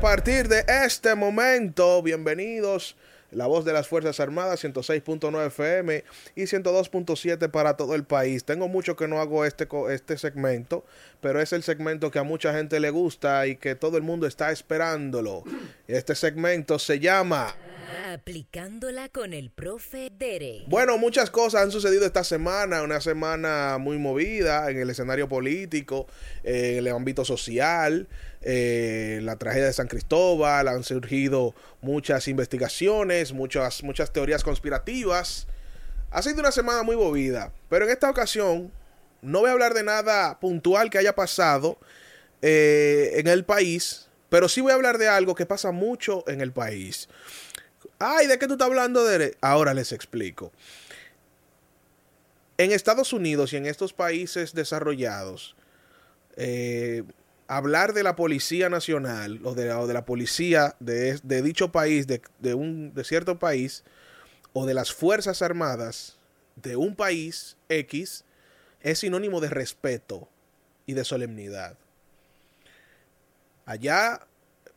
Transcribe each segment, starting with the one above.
a partir de este momento, bienvenidos. La voz de las Fuerzas Armadas, 106.9 FM y 102.7 para todo el país. Tengo mucho que no hago este, este segmento, pero es el segmento que a mucha gente le gusta y que todo el mundo está esperándolo. Este segmento se llama Aplicándola con el profe Dere. Bueno, muchas cosas han sucedido esta semana, una semana muy movida en el escenario político, en el ámbito social, eh, la tragedia de San Cristóbal, han surgido muchas investigaciones, muchas, muchas teorías conspirativas. Ha sido una semana muy movida, pero en esta ocasión no voy a hablar de nada puntual que haya pasado eh, en el país, pero sí voy a hablar de algo que pasa mucho en el país. Ay, ¿de qué tú estás hablando? Ahora les explico. En Estados Unidos y en estos países desarrollados, eh, hablar de la Policía Nacional o de, la policía de, dicho país, de, un, de cierto país, o de las Fuerzas Armadas de un país X, es sinónimo de respeto y de solemnidad. Allá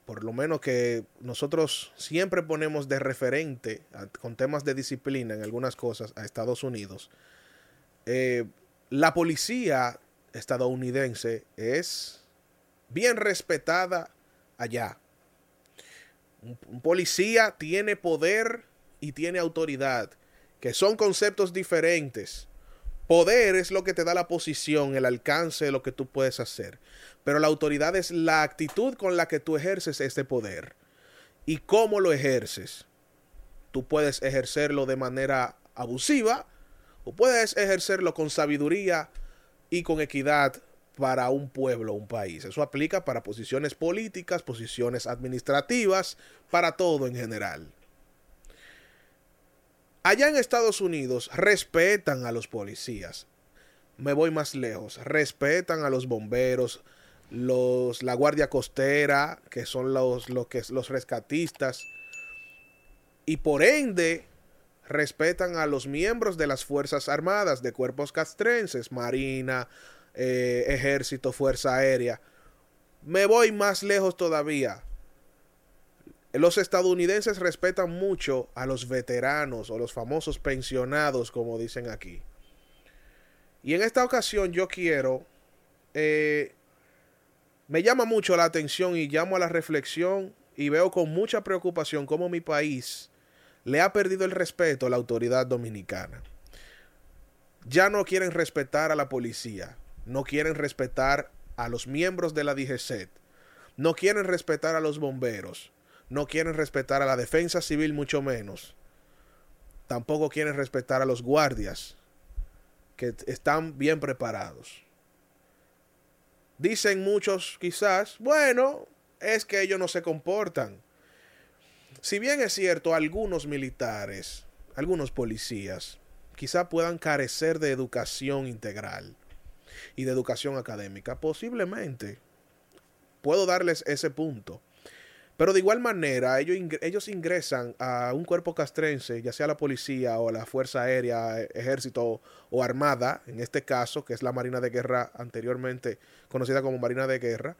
por lo menos que nosotros siempre ponemos de referente con temas de disciplina en algunas cosas a Estados Unidos, eh, la policía estadounidense es bien respetada allá. un policía tiene poder y tiene autoridad, que son conceptos diferentes. Poder es lo que te da la posición, el alcance de lo que tú puedes hacer. Pero la autoridad es la actitud con la que tú ejerces este poder. ¿Y cómo lo ejerces? Tú puedes ejercerlo de manera abusiva o puedes ejercerlo con sabiduría y con equidad para un pueblo, un país. Eso aplica para posiciones políticas, posiciones administrativas, para todo en general. Allá en Estados Unidos respetan a los policías. Me voy más lejos. Respetan a los bomberos, los, la Guardia Costera, que son los, los rescatistas. Y por ende, respetan a los miembros de las Fuerzas Armadas, de cuerpos castrenses, Marina, eh, Ejército, Fuerza Aérea. Me voy más lejos todavía. Los estadounidenses respetan mucho a los veteranos o los famosos pensionados, como dicen aquí. Y en esta ocasión yo quiero, eh, me llama mucho la atención y llamo a la reflexión y veo con mucha preocupación cómo mi país le ha perdido el respeto a la autoridad dominicana. Ya no quieren respetar a la policía, no quieren respetar a los miembros de la DGCET, no quieren respetar a los bomberos, no quieren respetar a la defensa civil mucho menos. Tampoco quieren respetar a los guardias que están bien preparados. Dicen muchos quizás, bueno, es que ellos no se comportan. Si bien es cierto, algunos militares, algunos policías, quizá puedan carecer de educación integral y de educación académica, posiblemente. Puedo darles ese punto. Pero de igual manera, ellos, ellos ingresan a un cuerpo castrense, ya sea la policía o la Fuerza Aérea, Ejército o Armada, en este caso, que es la Marina de Guerra anteriormente conocida como Marina de Guerra,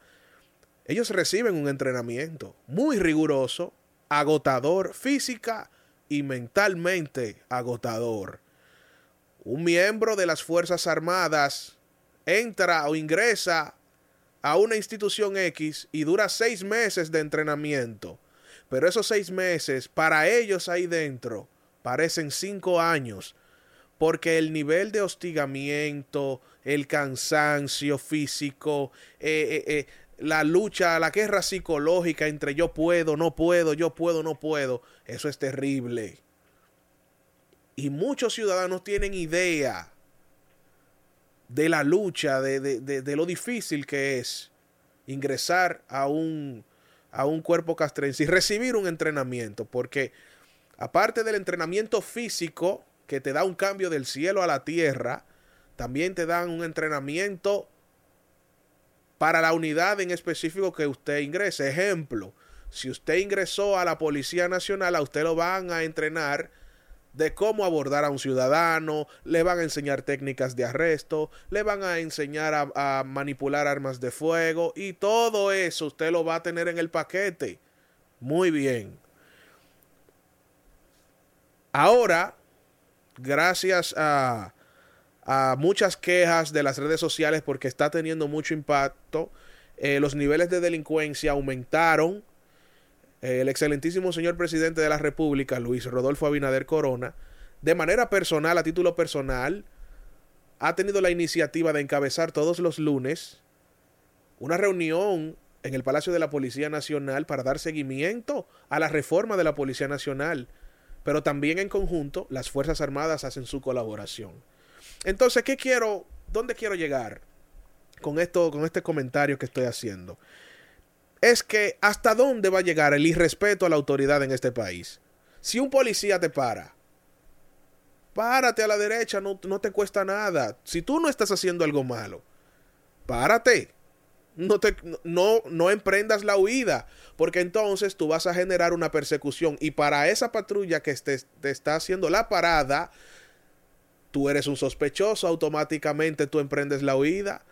ellos reciben un entrenamiento muy riguroso, agotador, física y mentalmente agotador. Un miembro de las Fuerzas Armadas entra o ingresa a una institución X y dura seis meses de entrenamiento. Pero esos seis meses, para ellos ahí dentro, parecen cinco años. Porque el nivel de hostigamiento, el cansancio físico, eh, eh, eh, la lucha, la guerra psicológica entre yo puedo, no puedo, yo puedo, no puedo, eso es terrible. Y muchos ciudadanos tienen idea de la lucha, de, de, lo difícil que es ingresar a un, a un cuerpo castrense y recibir un entrenamiento, porque aparte del entrenamiento físico que te da un cambio del cielo a la tierra, también te dan un entrenamiento para la unidad en específico que usted ingrese. Ejemplo, si usted ingresó a la Policía Nacional, a usted lo van a entrenar de cómo abordar a un ciudadano, le van a enseñar técnicas de arresto, le van a enseñar a, manipular armas de fuego y todo eso usted lo va a tener en el paquete. Muy bien. Ahora, gracias a, a muchas quejas de las redes sociales porque está teniendo mucho impacto, eh, los niveles de delincuencia aumentaron el excelentísimo señor presidente de la República, Luis Rodolfo Abinader Corona, de manera personal, a título personal, ha tenido la iniciativa de encabezar todos los lunes una reunión en el Palacio de la Policía Nacional para dar seguimiento a la reforma de la Policía Nacional, pero también en conjunto las Fuerzas Armadas hacen su colaboración. Entonces, ¿qué quiero? ¿Dónde quiero llegar con esto, con este comentario que estoy haciendo? Es que hasta dónde va a llegar el irrespeto a la autoridad en este país. Si un policía te para, párate a la derecha, no, no te cuesta nada. Si tú no estás haciendo algo malo, párate. No, te, no, no emprendas la huida, porque entonces tú vas a generar una persecución y para esa patrulla que te, te está haciendo la parada, tú eres un sospechoso, automáticamente tú emprendes la huida.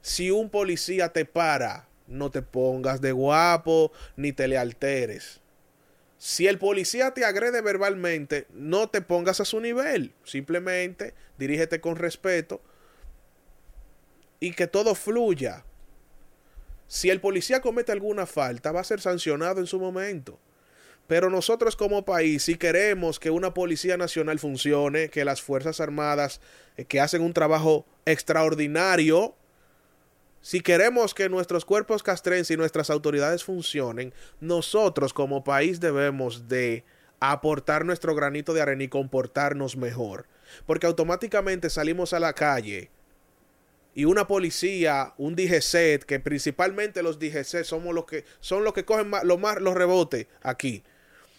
Si un policía te para, no te pongas de guapo ni te le alteres. Si el policía te agrede verbalmente, no te pongas a su nivel. Simplemente dirígete con respeto y que todo fluya. Si el policía comete alguna falta, va a ser sancionado en su momento. Pero nosotros como país, si queremos que una Policía Nacional funcione, que las Fuerzas Armadas, eh, que hacen un trabajo extraordinario, si queremos que nuestros cuerpos castrenses y nuestras autoridades funcionen, nosotros como país debemos de aportar nuestro granito de arena y comportarnos mejor. Porque automáticamente salimos a la calle y una policía, un DGCET, que principalmente los DGCET somos los que son los que cogen más, los más los rebotes aquí.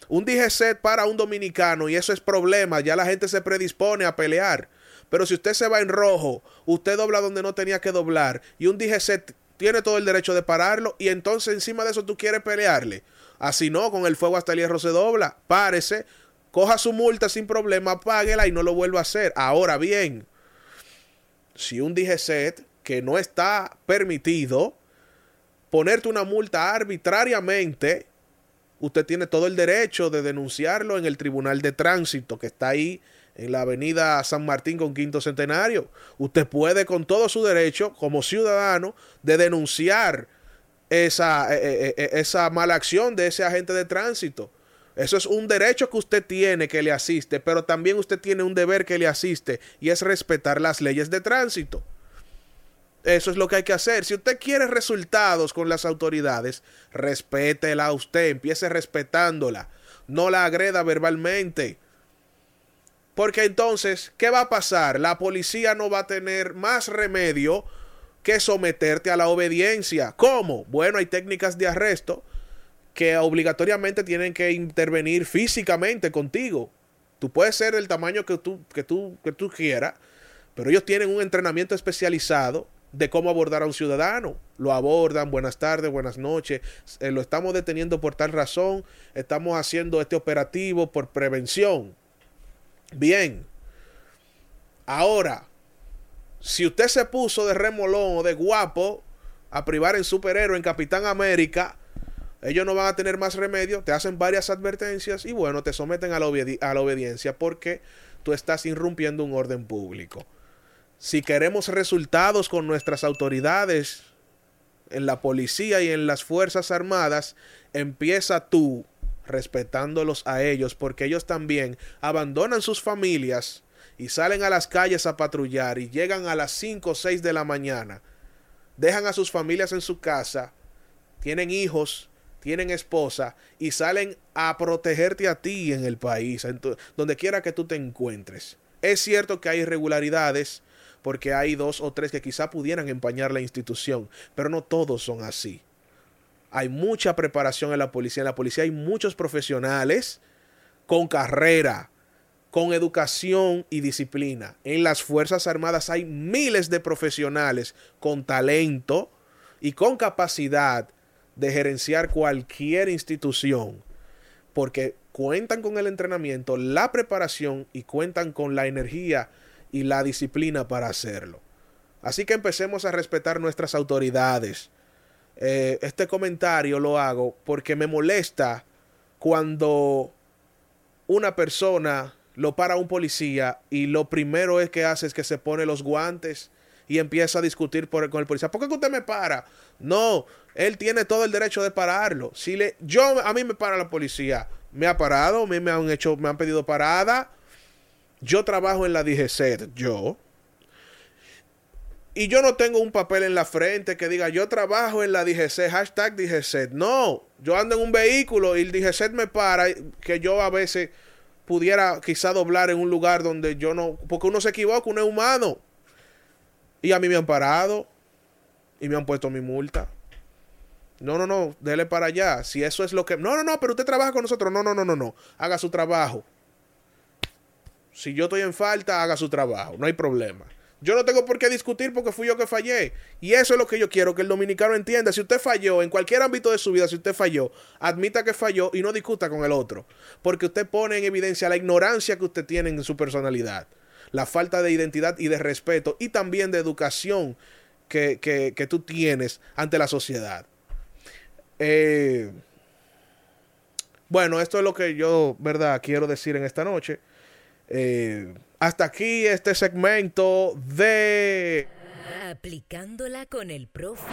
Un DGCET para un dominicano y eso es problema, ya la gente se predispone a pelear. Pero si usted se va en rojo, usted dobla donde no tenía que doblar y un DGC tiene todo el derecho de pararlo y entonces encima de eso tú quieres pelearle. Así no, con el fuego hasta el hierro se dobla. Párese, coja su multa sin problema, páguela y no lo vuelva a hacer. Ahora bien, si un DGC que no está permitido ponerte una multa arbitrariamente, usted tiene todo el derecho de denunciarlo en el Tribunal de Tránsito que está ahí en la avenida San Martín con Quinto Centenario. Usted puede con todo su derecho como ciudadano de denunciar esa, eh, eh, eh, esa mala acción de ese agente de tránsito. Eso es un derecho que usted tiene que le asiste, pero también usted tiene un deber que le asiste y es respetar las leyes de tránsito. Eso es lo que hay que hacer. Si usted quiere resultados con las autoridades, respétela a usted, empiece respetándola. No la agreda verbalmente. Porque entonces, ¿qué va a pasar? La policía no va a tener más remedio que someterte a la obediencia. ¿Cómo? Bueno, hay técnicas de arresto que obligatoriamente tienen que intervenir físicamente contigo. Tú puedes ser el tamaño que tú, que tú, que tú quieras, pero ellos tienen un entrenamiento especializado de cómo abordar a un ciudadano. Lo abordan, buenas tardes, buenas noches, eh, lo estamos deteniendo por tal razón, estamos haciendo este operativo por prevención. Bien. Ahora, si usted se puso de remolón o de guapo a privar en superhéroe, en Capitán América, ellos no van a tener más remedio, te hacen varias advertencias y bueno, te someten a la, obediencia porque tú estás irrumpiendo un orden público. Si queremos resultados con nuestras autoridades en la policía y en las Fuerzas Armadas, empieza tú respetándolos a ellos, porque ellos también abandonan sus familias y salen a las calles a patrullar y llegan a las 5 o 6 de la mañana, dejan a sus familias en su casa, tienen hijos, tienen esposa y salen a protegerte a ti en el país, donde quiera que tú te encuentres. Es cierto que hay irregularidades, porque hay dos o tres que quizá pudieran empañar la institución, pero no todos son así hay mucha preparación en la policía. En la policía hay muchos profesionales con carrera, con educación y disciplina. En las Fuerzas Armadas hay miles de profesionales con talento y con capacidad de gerenciar cualquier institución. Porque cuentan con el entrenamiento, la preparación y cuentan con la energía y la disciplina para hacerlo. Así que empecemos a respetar nuestras autoridades. Eh, este comentario lo hago porque me molesta cuando una persona lo para un policía y lo primero es que hace es que se pone los guantes y empieza a discutir con el policía. ¿Por qué usted me para? No, él tiene todo el derecho de pararlo. Si le, yo a mí me para la policía, me ha parado, a mí me han hecho, me han pedido parada. Yo trabajo en la DGC, yo. Y yo no tengo un papel en la frente que diga yo trabajo en la DGC, hashtag DGC. No, yo ando en un vehículo y el DGC me para, que yo a veces pudiera quizá doblar en un lugar donde yo no, porque uno se equivoca, uno es humano. Y a mí me han parado y me han puesto mi multa. No, no, no, dele para allá. Si eso es lo que... No, no, no, pero usted trabaja con nosotros. No, no, no, no, no. Haga su trabajo. Si yo estoy en falta, haga su trabajo. No hay problema. Yo no tengo por qué discutir porque fui yo que fallé. Y eso es lo que yo quiero, que el dominicano entienda. Si usted falló en cualquier ámbito de su vida, si usted falló, admita que falló y no discuta con el otro. Porque usted pone en evidencia la ignorancia que usted tiene en su personalidad. La falta de identidad y de respeto y también de educación que, que, tú tienes ante la sociedad. Eh, bueno, esto es lo que yo, ¿verdad? Quiero decir en esta noche. Eh, hasta aquí este segmento de... Aplicándola con el profe.